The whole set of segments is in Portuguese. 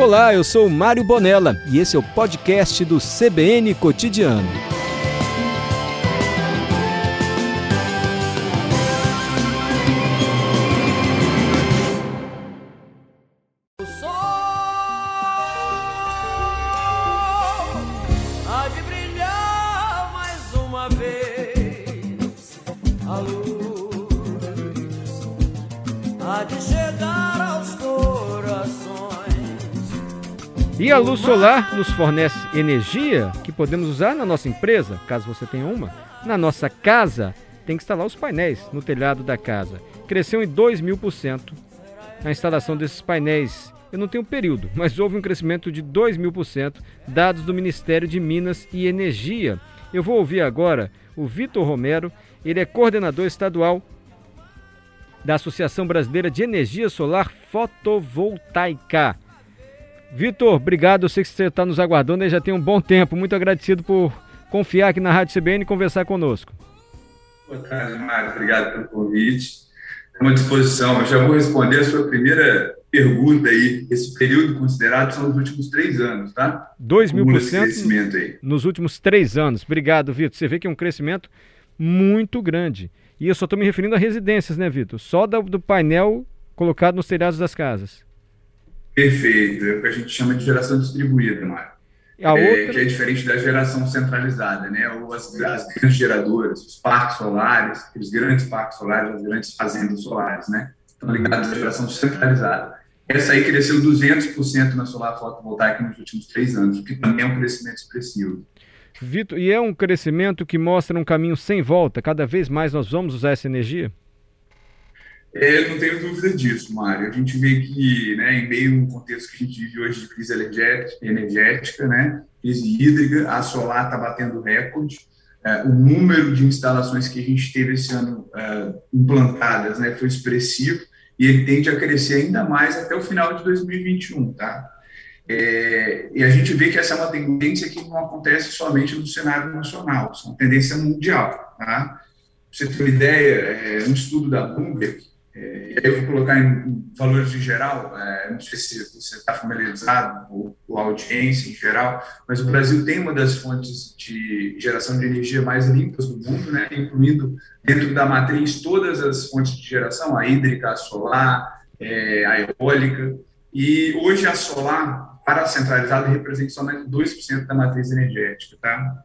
Olá, eu sou Mário Bonella e esse é o podcast do CBN Cotidiano. Solar nos fornece energia que podemos usar na nossa empresa, caso você tenha uma, na nossa casa, tem que instalar os painéis no telhado da casa. Cresceu em 2 mil por cento a instalação desses painéis. Eu não tenho período, mas houve um crescimento de 2 mil por cento, dados do Ministério de Minas e Energia. Eu vou ouvir agora o Vitor Romero, ele é coordenador estadual da Associação Brasileira de Energia Solar Fotovoltaica. Vitor, obrigado. Eu sei que você está nos aguardando e já tem um bom tempo. Muito agradecido por confiar aqui na Rádio CBN e conversar conosco. Boa tarde, Mário. Obrigado pelo convite. Estamos à disposição. Eu já vou responder a sua primeira pergunta aí. Esse período considerado são os últimos três anos, tá? 2 mil por cento nos últimos três anos. Obrigado, Vitor. Você vê que é um crescimento muito grande. E eu só estou me referindo a residências, né, Vitor? Só do painel colocado nos telhados das casas. Perfeito, é o que a gente chama de geração distribuída, Mário. É. Que é diferente da geração centralizada, né? Ou as, as, grandes geradoras, os parques solares, os grandes parques solares, as grandes fazendas solares, né? Estão ligados à geração centralizada. Essa aí cresceu 200% na solar fotovoltaica nos últimos três anos, o que também é um crescimento expressivo. Vitor, e é um crescimento que mostra um caminho sem volta? Cada vez mais nós vamos usar essa energia? É, não tenho dúvida disso, Mário. A gente vê que, né, em meio a um contexto que a gente vive hoje de crise energética, né, crise hídrica, a solar está batendo recorde. É, o número de instalações que a gente teve esse ano é, implantadas né, foi expressivo e ele tende a crescer ainda mais até o final de 2021, tá? É, e a gente vê que essa é uma tendência que não acontece somente no cenário nacional, é uma tendência mundial, tá? Pra você ter uma ideia, é, um estudo da Bloomberg é, eu vou colocar em, valores de geral, é, não sei se você está familiarizado, ou a audiência em geral, mas o Brasil tem uma das fontes de geração de energia mais limpas do mundo, né, incluindo dentro da matriz todas as fontes de geração, a hídrica, a solar, é, a eólica, e hoje a solar, para a centralizada, representa somente 2% da matriz energética. Tá?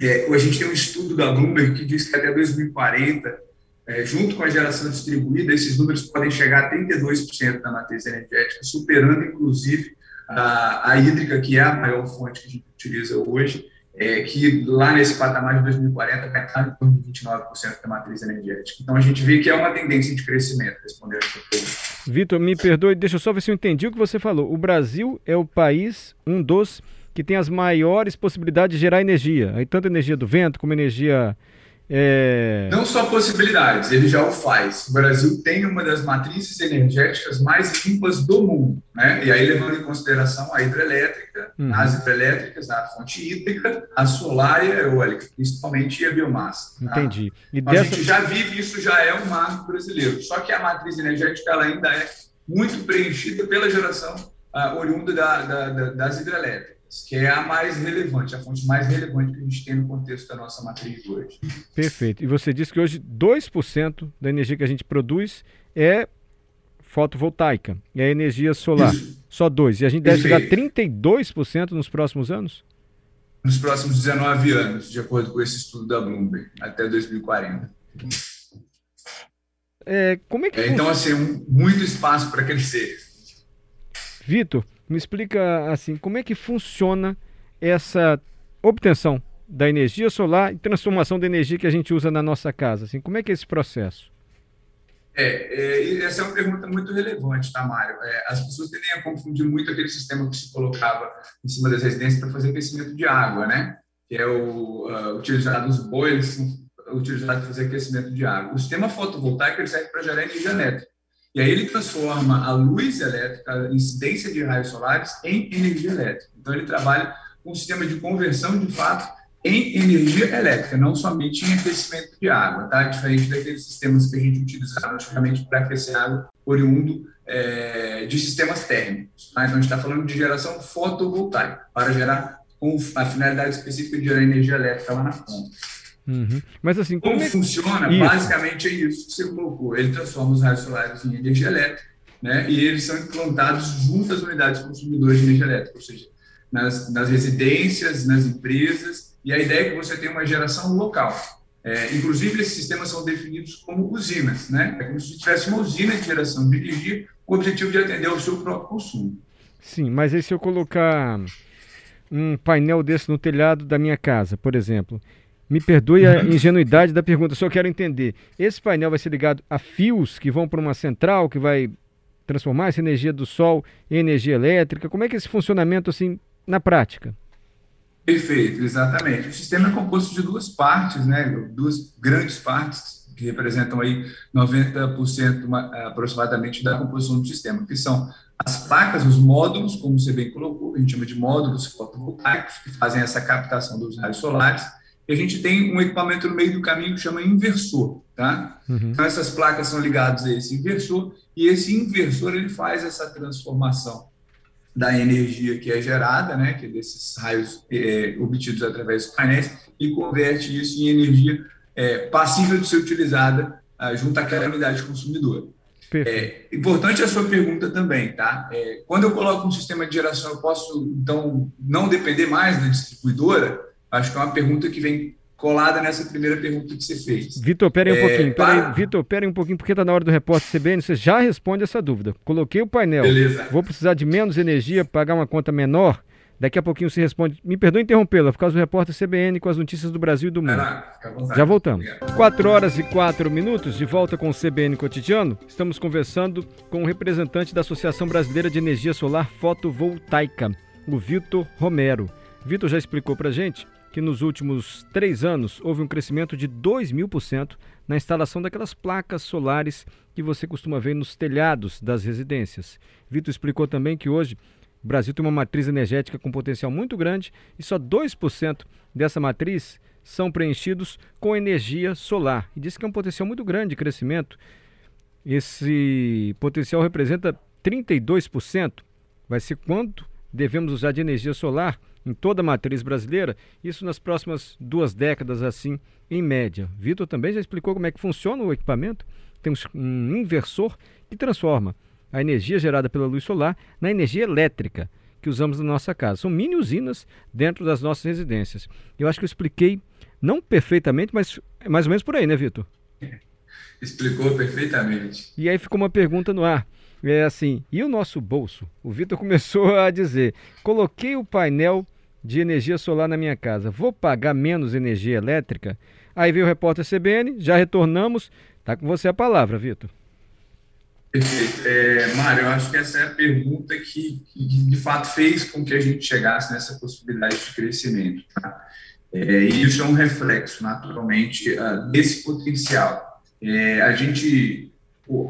É, a gente tem um estudo da Bloomberg que diz que até 2040 é, junto com a geração distribuída, esses números podem chegar a 32% da matriz energética, superando, inclusive, a, a hídrica, que é a maior fonte que a gente utiliza hoje, é, que lá nesse patamar de 2040 vai estar em torno de 29% da matriz energética. Então, a gente vê que é uma tendência de crescimento, respondendo a. Vitor, me perdoe, deixa eu só ver se eu entendi o que você falou. O Brasil é o país, um dos que tem as maiores possibilidades de gerar energia. Aí, tanto energia do vento como energia é... Não só possibilidades, ele já o faz. O Brasil tem uma das matrizes energéticas mais limpas do mundo, né? E aí levando em consideração a hidrelétrica, uhum. as hidrelétricas, a fonte hídrica, a solar e a eólica, principalmente a biomassa. Tá? Entendi. E dessa... A gente já vive isso, já é um marco brasileiro. Só que a matriz energética ela ainda é muito preenchida pela geração uh, oriunda da, da, da, das hidrelétricas que é a mais relevante, a fonte mais relevante que a gente tem no contexto da nossa matriz hoje. Perfeito. E você disse que hoje 2% da energia que a gente produz é fotovoltaica, é energia solar. Isso. Só 2%. E a gente deve Perfeito. chegar a 32% nos próximos anos? Nos próximos 19 anos, de acordo com esse estudo da Bloomberg, até 2040. É, como é que é, então, assim, um, muito espaço para crescer. Vitor, me explica assim, como é que funciona essa obtenção da energia solar e transformação da energia que a gente usa na nossa casa? Assim, como é que é esse processo? É, é essa é uma pergunta muito relevante, tá, Mário? É, as pessoas tendem a confundir muito aquele sistema que se colocava em cima das residências para fazer aquecimento de água, né? Que é o uh, utilizado os boilers utilizado para fazer aquecimento de água. O sistema fotovoltaico serve para gerar energia elétrica. E aí ele transforma a luz elétrica, a incidência de raios solares, em energia elétrica. Então ele trabalha com um sistema de conversão, de fato, em energia elétrica, não somente em aquecimento de água, tá? Diferente daqueles sistemas que a gente utilizava antigamente para aquecer água oriundo é, de sistemas térmicos. Tá? Então, a gente está falando de geração fotovoltaica, para gerar, com a finalidade específica de gerar energia elétrica lá na ponta. Uhum. Mas assim, como, como é... funciona? Isso. Basicamente é isso que você colocou. Ele transforma os raios solares em energia elétrica, né? E eles são implantados junto às unidades consumidoras de energia elétrica, ou seja, nas, nas residências, nas empresas. E a ideia é que você tenha uma geração local. É, inclusive, esses sistemas são definidos como usinas, né? É como se tivesse uma usina de geração de energia com o objetivo de atender ao seu próprio consumo. Sim, mas aí se eu colocar um painel desse no telhado da minha casa, por exemplo, me perdoe a ingenuidade da pergunta, só quero entender. Esse painel vai ser ligado a fios que vão para uma central que vai transformar essa energia do sol em energia elétrica? Como é que é esse funcionamento assim na prática? Perfeito, exatamente. O sistema é composto de duas partes, né? Duas grandes partes que representam aí 90% aproximadamente da composição do sistema, que são as placas, os módulos, como você bem colocou, a gente chama de módulos fotovoltaicos, que fazem essa captação dos raios solares, e a gente tem um equipamento no meio do caminho que chama inversor, tá? Uhum. Então essas placas são ligadas a esse inversor e esse inversor ele faz essa transformação da energia que é gerada, né, que é desses raios é, obtidos através dos painéis e converte isso em energia é, passível de ser utilizada ah, junto àquela unidade consumidora. É, importante a sua pergunta também, tá? É, quando eu coloco um sistema de geração, eu posso então não depender mais da distribuidora? Acho que é uma pergunta que vem colada nessa primeira pergunta que você fez. Vitor, pera aí um é, pouquinho. Pera para... aí, Vitor, pera aí um pouquinho, porque está na hora do repórter CBN, você já responde essa dúvida. Coloquei o painel, Beleza. vou precisar de menos energia, pagar uma conta menor, daqui a pouquinho você responde. Me perdoe interrompê-la, por causa do repórter CBN com as notícias do Brasil e do mundo. Já voltamos. Obrigado. 4 horas e 4 minutos, de volta com o CBN Cotidiano. Estamos conversando com o representante da Associação Brasileira de Energia Solar Fotovoltaica, o Vitor Romero. Vitor já explicou para gente que nos últimos três anos houve um crescimento de 2 mil por cento na instalação daquelas placas solares que você costuma ver nos telhados das residências. Vitor explicou também que hoje o Brasil tem uma matriz energética com potencial muito grande e só 2% dessa matriz são preenchidos com energia solar. E disse que é um potencial muito grande de crescimento. Esse potencial representa 32%. Vai ser quanto devemos usar de energia solar em toda a matriz brasileira, isso nas próximas duas décadas, assim, em média. Vitor também já explicou como é que funciona o equipamento. Tem um inversor que transforma a energia gerada pela luz solar na energia elétrica que usamos na nossa casa. São mini usinas dentro das nossas residências. Eu acho que eu expliquei, não perfeitamente, mas mais ou menos por aí, né, Vitor? Explicou perfeitamente. E aí ficou uma pergunta no ar. É assim, e o nosso bolso? O Vitor começou a dizer: coloquei o painel de energia solar na minha casa, vou pagar menos energia elétrica? Aí veio o repórter CBN, já retornamos. Tá com você a palavra, Vitor. Perfeito. É, Mário, eu acho que essa é a pergunta que, que, de fato fez com que a gente chegasse nessa possibilidade de crescimento. Tá? É, e isso é um reflexo, naturalmente, uh, desse potencial. É, a gente,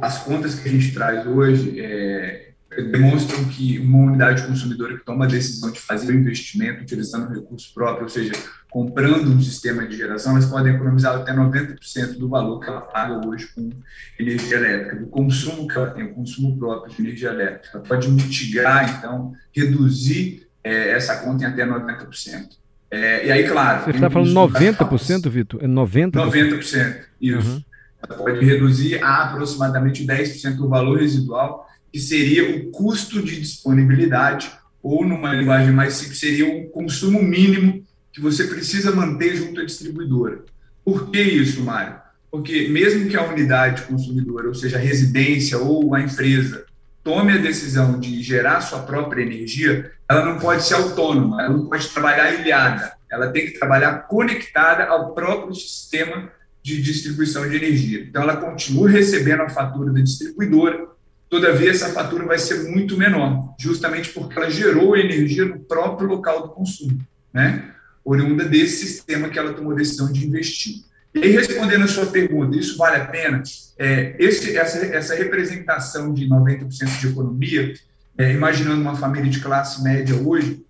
as contas que a gente traz hoje é, demonstram que uma unidade consumidora que toma a decisão de fazer o investimento utilizando recursos próprios, ou seja, comprando um sistema de geração, elas podem economizar até 90% do valor que ela paga hoje com energia elétrica, do consumo que ela tem, o consumo próprio de energia elétrica. Ela pode mitigar, então, reduzir é, essa conta em até 90%. É, e aí, claro... Você está falando 90%, Vitor? É 90%? 90%, isso. Uhum. Ela pode reduzir a aproximadamente 10% do valor residual que seria o custo de disponibilidade, ou numa linguagem mais simples, seria o consumo mínimo que você precisa manter junto à distribuidora. Por que isso, Mário? Porque mesmo que a unidade consumidora, ou seja, a residência ou a empresa, tome a decisão de gerar sua própria energia, ela não pode ser autônoma, ela não pode trabalhar ilhada, ela tem que trabalhar conectada ao próprio sistema de distribuição de energia. Então, ela continua recebendo a fatura da distribuidora, Todavia, essa fatura vai ser muito menor, justamente porque ela gerou energia no próprio local do consumo, né? oriunda desse sistema que ela tomou a decisão de investir. E aí, respondendo a sua pergunta, isso vale a pena? É, esse, essa, essa representação de 90% de economia, é, imaginando uma família de classe média hoje,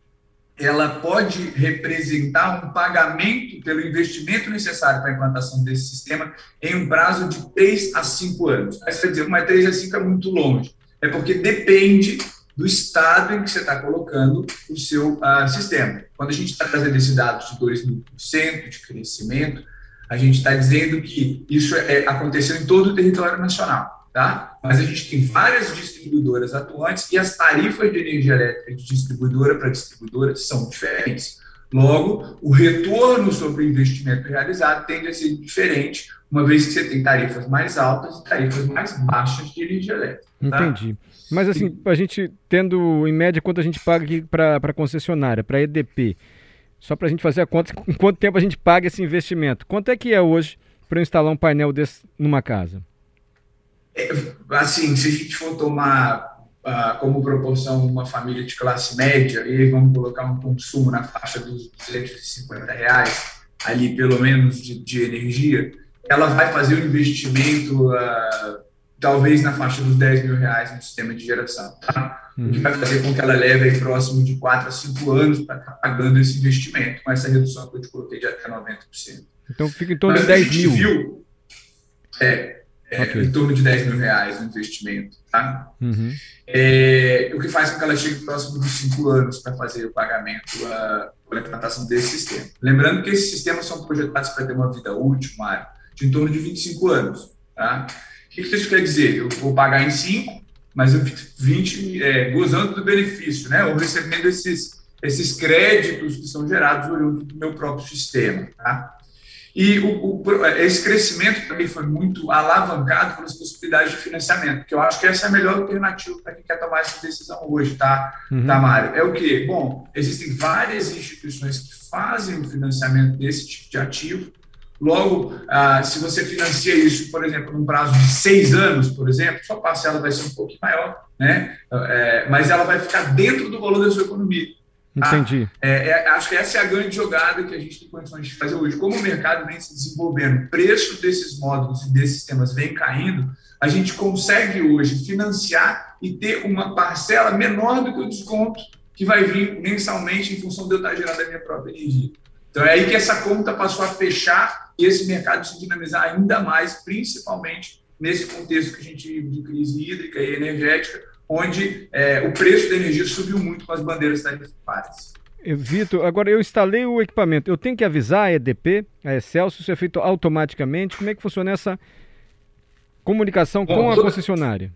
ela pode representar um pagamento pelo investimento necessário para a implantação desse sistema em um prazo de 3 a 5 anos. Mas, quer dizer, mas 3 a 5 é muito longe. É porque depende do estado em que você está colocando o seu uh, sistema. Quando a gente está trazendo esse dado de 2.000% de crescimento, a gente está dizendo que isso é, aconteceu em todo o território nacional, tá? Mas a gente tem várias distribuidoras atuantes e as tarifas de energia elétrica de distribuidora para distribuidora são diferentes. Logo, o retorno sobre o investimento realizado tende a ser diferente, uma vez que você tem tarifas mais altas e tarifas mais baixas de energia elétrica. Tá? Entendi. Mas assim, a gente tendo em média quanto a gente paga aqui para a concessionária, para a EDP, só para a gente fazer a conta, em quanto tempo a gente paga esse investimento? Quanto é que é hoje para instalar um painel desse numa casa? É, assim, se a gente for tomar uh, como proporção uma família de classe média, e vamos colocar um consumo na faixa dos 250 reais, ali pelo menos de, de energia, ela vai fazer um investimento uh, talvez na faixa dos 10 mil reais no sistema de geração, tá? O que uhum. vai fazer com que ela leve aí próximo de 4 a 5 anos para estar pagando esse investimento, com essa redução que eu te coloquei de até 90%. Então fica em torno de 10 mil. Viu, é okay. em torno de 10 mil reais no investimento, tá? Uhum. É, o que faz com que ela chegue próximo dos 5 anos para fazer o pagamento, a, a implantação desse sistema. Lembrando que esses sistemas são projetados para ter uma vida útil, Mário, de em torno de 25 anos, tá? O que isso quer dizer? Eu vou pagar em 5, mas eu fico 20 é, gozando do benefício, né? ou recebendo esses, esses créditos que são gerados do meu próprio sistema. Tá? E o, o, esse crescimento também foi muito alavancado pelas possibilidades de financiamento, porque eu acho que essa é a melhor alternativa para quem quer tomar essa decisão hoje, tá, uhum. tá Mário? É o quê? Bom, existem várias instituições que fazem o financiamento desse tipo de ativo, Logo, ah, se você financia isso, por exemplo, num prazo de seis anos, por exemplo, sua parcela vai ser um pouquinho maior, né? É, mas ela vai ficar dentro do valor da sua economia. Entendi. É, é, acho que essa é a grande jogada que a gente tem condições de fazer hoje. Como o mercado vem se desenvolvendo, o preço desses módulos e desses sistemas vem caindo, a gente consegue hoje financiar e ter uma parcela menor do que o desconto que vai vir mensalmente em função de eu estar gerando a minha própria energia. Então é aí que essa conta passou a fechar e esse mercado se dinamizar ainda mais, principalmente nesse contexto que a gente vive de crise hídrica e energética, onde é, o preço da energia subiu muito com as bandeiras tarifárias. Vitor, agora eu instalei o equipamento, eu tenho que avisar a EDP, a Excelsior, isso é feito automaticamente, como é que funciona essa comunicação Bom, com a concessionária?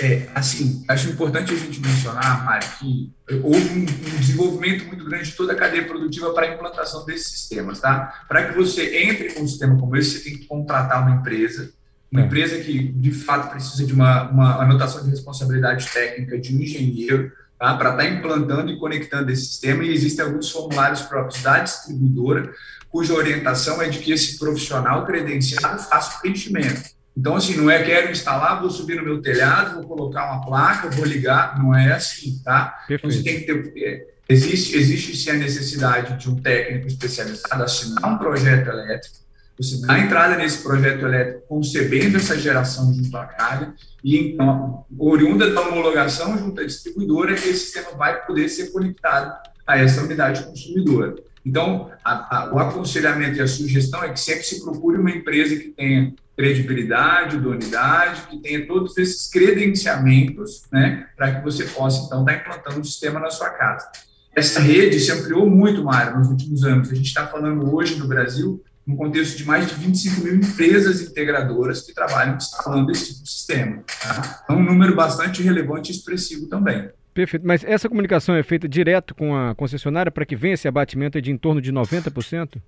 É, assim, acho importante a gente mencionar, Mário, que houve um, um, desenvolvimento muito grande de toda a cadeia produtiva para a implantação desses sistemas, tá? Para que você entre com um sistema como esse, você tem que contratar uma empresa, uma é. empresa que, de fato, precisa de uma, uma anotação de responsabilidade técnica de um engenheiro, tá? Para estar tá implantando e conectando esse sistema, e existem alguns formulários próprios da distribuidora, cuja orientação é de que esse profissional credenciado faça o preenchimento. Então, assim, não é quero instalar, vou subir no meu telhado, vou colocar uma placa, vou ligar, não é assim, tá? Então, você tem que ter. É, existe, existe sim a necessidade de um técnico especializado assinar um projeto elétrico, você dá entrada nesse projeto elétrico concebendo essa geração junto à carga, e então, oriunda da homologação junto à distribuidora, esse sistema vai poder ser conectado a essa unidade consumidora. Então, a, a, o aconselhamento e a sugestão é que sempre se procure uma empresa que tenha credibilidade, idoneidade, que tenha todos esses credenciamentos, né, para que você possa, então, estar implantando um sistema na sua casa. Essa rede se ampliou muito, Mário, nos últimos anos. A gente está falando hoje no Brasil, no contexto de mais de 25 mil empresas integradoras que trabalham instalando esse tipo de sistema. Tá? É um número bastante relevante e expressivo também. Perfeito. Mas essa comunicação é feita direto com a concessionária para que venha esse abatimento de em torno de 90%?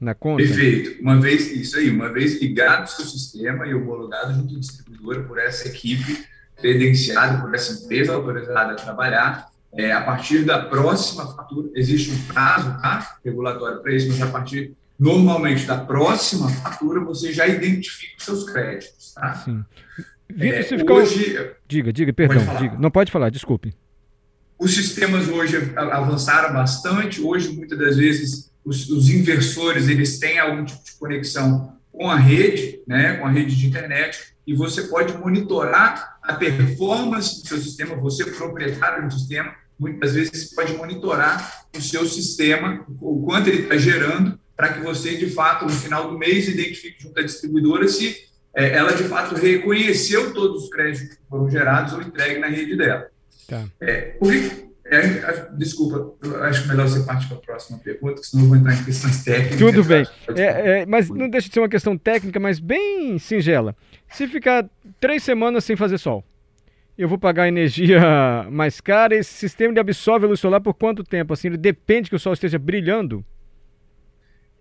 na conta? Perfeito. Uma vez, isso aí, uma vez ligado ao seu sistema e homologado junto à distribuidora por essa equipe, credenciada por essa empresa autorizada a trabalhar, é, a partir da próxima fatura, existe um prazo tá, regulatório para isso, mas a partir, normalmente, da próxima fatura, você já identifica os seus créditos. Tá? Sim. É, ficou... Hoje, diga, diga, perdão, diga. Não pode falar, desculpe. Os sistemas hoje avançaram bastante, hoje, muitas das vezes, os, os, inversores eles têm algum tipo de conexão com a rede, né, com a rede de internet, e você pode monitorar a performance do seu sistema, você proprietário do sistema, muitas vezes pode monitorar o seu sistema, o quanto ele está gerando, para que você, de fato, no final do mês, identifique junto à distribuidora se é, ela de fato reconheceu todos os créditos que foram gerados ou entregues na rede dela. Tá. É, é, desculpa, acho melhor você partir para a próxima pergunta, senão eu vou entrar em questões técnicas. Tudo bem. É, é, mas não deixa de ser uma questão técnica, mas bem singela. Se ficar três semanas sem fazer sol, eu vou pagar energia mais cara. Esse sistema de absorve a luz solar por quanto tempo? Assim, ele depende que o sol esteja brilhando?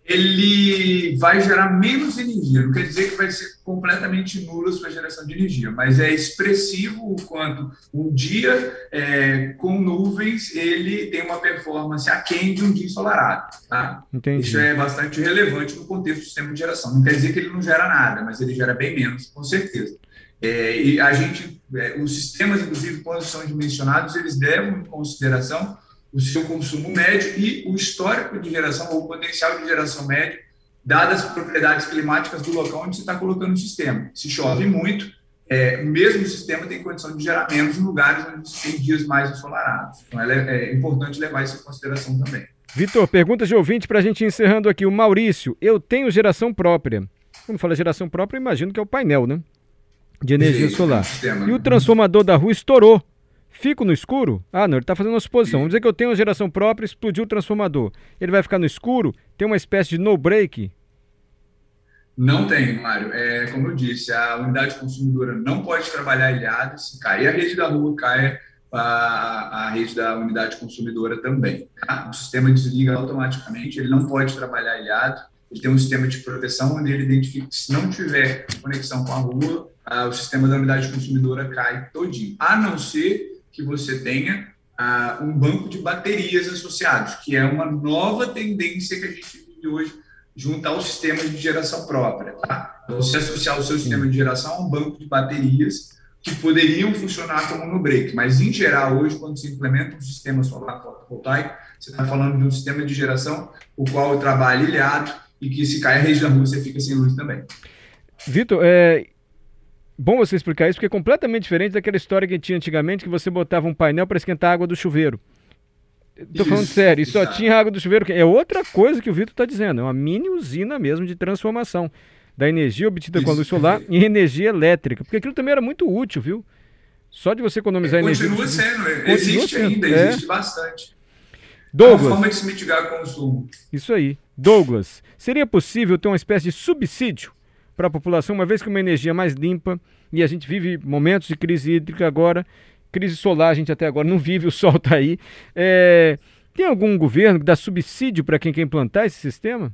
Ele vai gerar menos energia. Não quer dizer que vai ser completamente nula a sua geração de energia, mas é expressivo o quanto um dia é, com nuvens ele tem uma performance aquém de um dia ensolarado. Tá? Entendi. Isso é bastante relevante no contexto do sistema de geração. Não quer dizer que ele não gera nada, mas ele gera bem menos, com certeza. É, e a gente, é, os sistemas, inclusive, quando são dimensionados, eles levam em consideração o seu consumo médio e o histórico de geração ou o potencial de geração médio, dadas as propriedades climáticas do local onde você está colocando o sistema. Se chove muito, é, mesmo o sistema tem condição de gerar menos em lugares onde você tem dias mais ensolarados. Então, é, é importante levar isso em consideração também. Vitor, perguntas de ouvinte para a gente encerrando aqui. O Maurício, eu tenho geração própria. Quando fala geração própria, imagino que é o painel, né? de energia Sim, solar. Sistema, e o transformador da rua estourou. Fico no escuro? Ah, não, ele está fazendo uma suposição. Vamos dizer que eu tenho uma geração própria, explodiu o transformador. Ele vai ficar no escuro? Tem uma espécie de no break? Não tem, Mário. É, como eu disse, a unidade consumidora não pode trabalhar ilhada. Se cair a rede da rua, cai a, a rede da unidade consumidora também. Tá? O sistema desliga automaticamente, ele não pode trabalhar ilhado. Ele tem um sistema de proteção onde ele identifica que se não tiver conexão com a rua, ah, o sistema da unidade consumidora cai todinho, a não ser que você tenha ah, um banco de baterias associados, que é uma nova tendência que a gente vive hoje junto ao sistema de geração própria. Tá? Você associar o seu sistema de geração a um banco de baterias que poderiam funcionar como no break, mas em geral hoje quando se implementa um sistema solar fotovoltaico, você está falando de um sistema de geração o qual trabalha ilhado e que se cai a rede da rua você fica sem luz também. Vitor, é, bom você explicar isso, porque é completamente diferente daquela história que tinha antigamente, que você botava um painel para esquentar a água do chuveiro. Estou falando sério, e só tinha água do chuveiro. É outra coisa que o Vitor está dizendo, é uma mini usina mesmo de transformação da energia obtida isso. com a luz solar em energia elétrica, porque aquilo também era muito útil, viu? Só de você economizar é, energia. Continua sendo, continua existe sendo. ainda, é. existe bastante. Douglas. É uma forma de se mitigar o consumo. Isso aí. Douglas, seria possível ter uma espécie de subsídio para a população, uma vez que uma energia mais limpa, e a gente vive momentos de crise hídrica agora, crise solar a gente até agora não vive, o sol está aí. É, tem algum governo que dá subsídio para quem quer implantar esse sistema?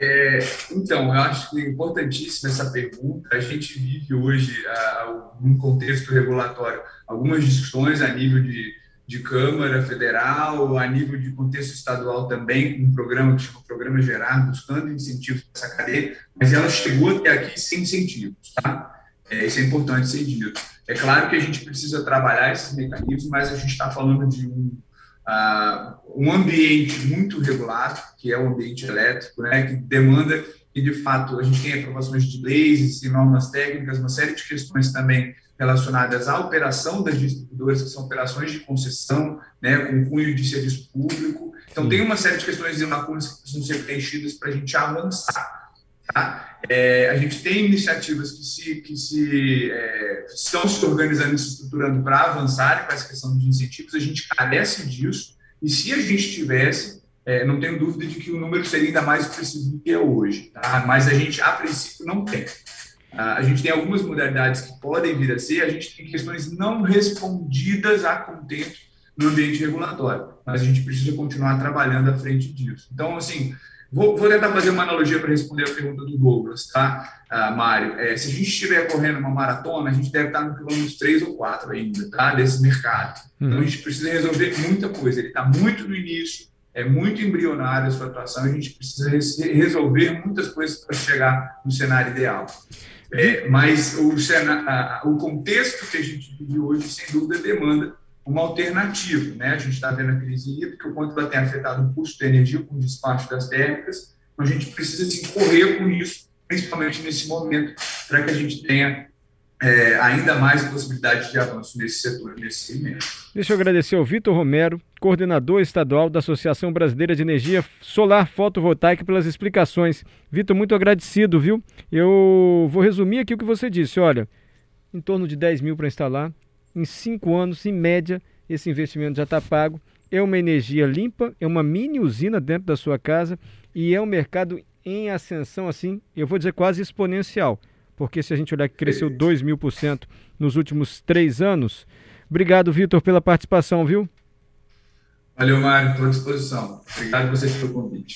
É, então, eu acho que é importantíssima essa pergunta. A gente vive hoje, uh, num contexto regulatório, algumas discussões a nível de de Câmara Federal, a nível de contexto estadual também, um programa que chama Programa Gerar, buscando incentivos para essa cadeia, mas ela chegou até aqui sem incentivos, tá? É, isso é importante ser dito. É claro que a gente precisa trabalhar esses mecanismos, mas a gente está falando de um, uh, um ambiente muito regulado, que é o ambiente elétrico, né, que demanda de fato, a gente tem aprovações de leis e normas técnicas, uma série de questões também relacionadas à operação das distribuidoras, que são operações de concessão, né, com cunho de serviço público. Então, Sim. tem uma série de questões e lacunas que precisam ser preenchidas para a gente avançar. Tá? É, a gente tem iniciativas que, se, que se, é, estão se organizando e se estruturando para avançar com essa questão dos incentivos, a gente carece disso, e se a gente tivesse, é, não tenho dúvida de que o número seria ainda mais expressivo do que é hoje, tá? mas a gente, a princípio, não tem. A gente tem algumas modalidades que podem vir a ser, a gente tem questões não respondidas a contento no ambiente regulatório, mas a gente precisa continuar trabalhando à frente disso. Então, assim, vou, vou tentar fazer uma analogia para responder a pergunta do Douglas, tá, uh, Mário? É, se a gente estiver correndo uma maratona, a gente deve estar no quilômetro 3 ou 4 ainda, tá, desse mercado. Então, a uhum. gente precisa resolver muita coisa. Ele está muito no início, é muito embrionária a sua atuação, a gente precisa resolver muitas coisas para chegar no cenário ideal. É, mas o, o contexto que a gente vive hoje, sem dúvida, demanda uma alternativa. Né? A gente está vendo a crise hídrica, o quanto ela tem afetado o custo da energia com o despacho das térmicas, então a gente precisa se correr com isso, principalmente nesse momento, para que a gente tenha é, ainda mais possibilidade de avanço nesse setor, nesse segmento. Deixa eu agradecer ao Vitor Romero, coordenador estadual da Associação Brasileira de Energia Solar Fotovoltaica, pelas explicações. Vitor, muito agradecido, viu? Eu vou resumir aqui o que você disse. Olha, em torno de 10 mil para instalar, em cinco anos, em média, esse investimento já está pago. É uma energia limpa, é uma mini usina dentro da sua casa e é um mercado em ascensão, assim, eu vou dizer quase exponencial porque se a gente olhar que cresceu 2 mil por cento nos últimos três anos. Obrigado, Vitor, pela participação, viu? Valeu, Mário, estou à disposição. Obrigado a vocês pelo convite.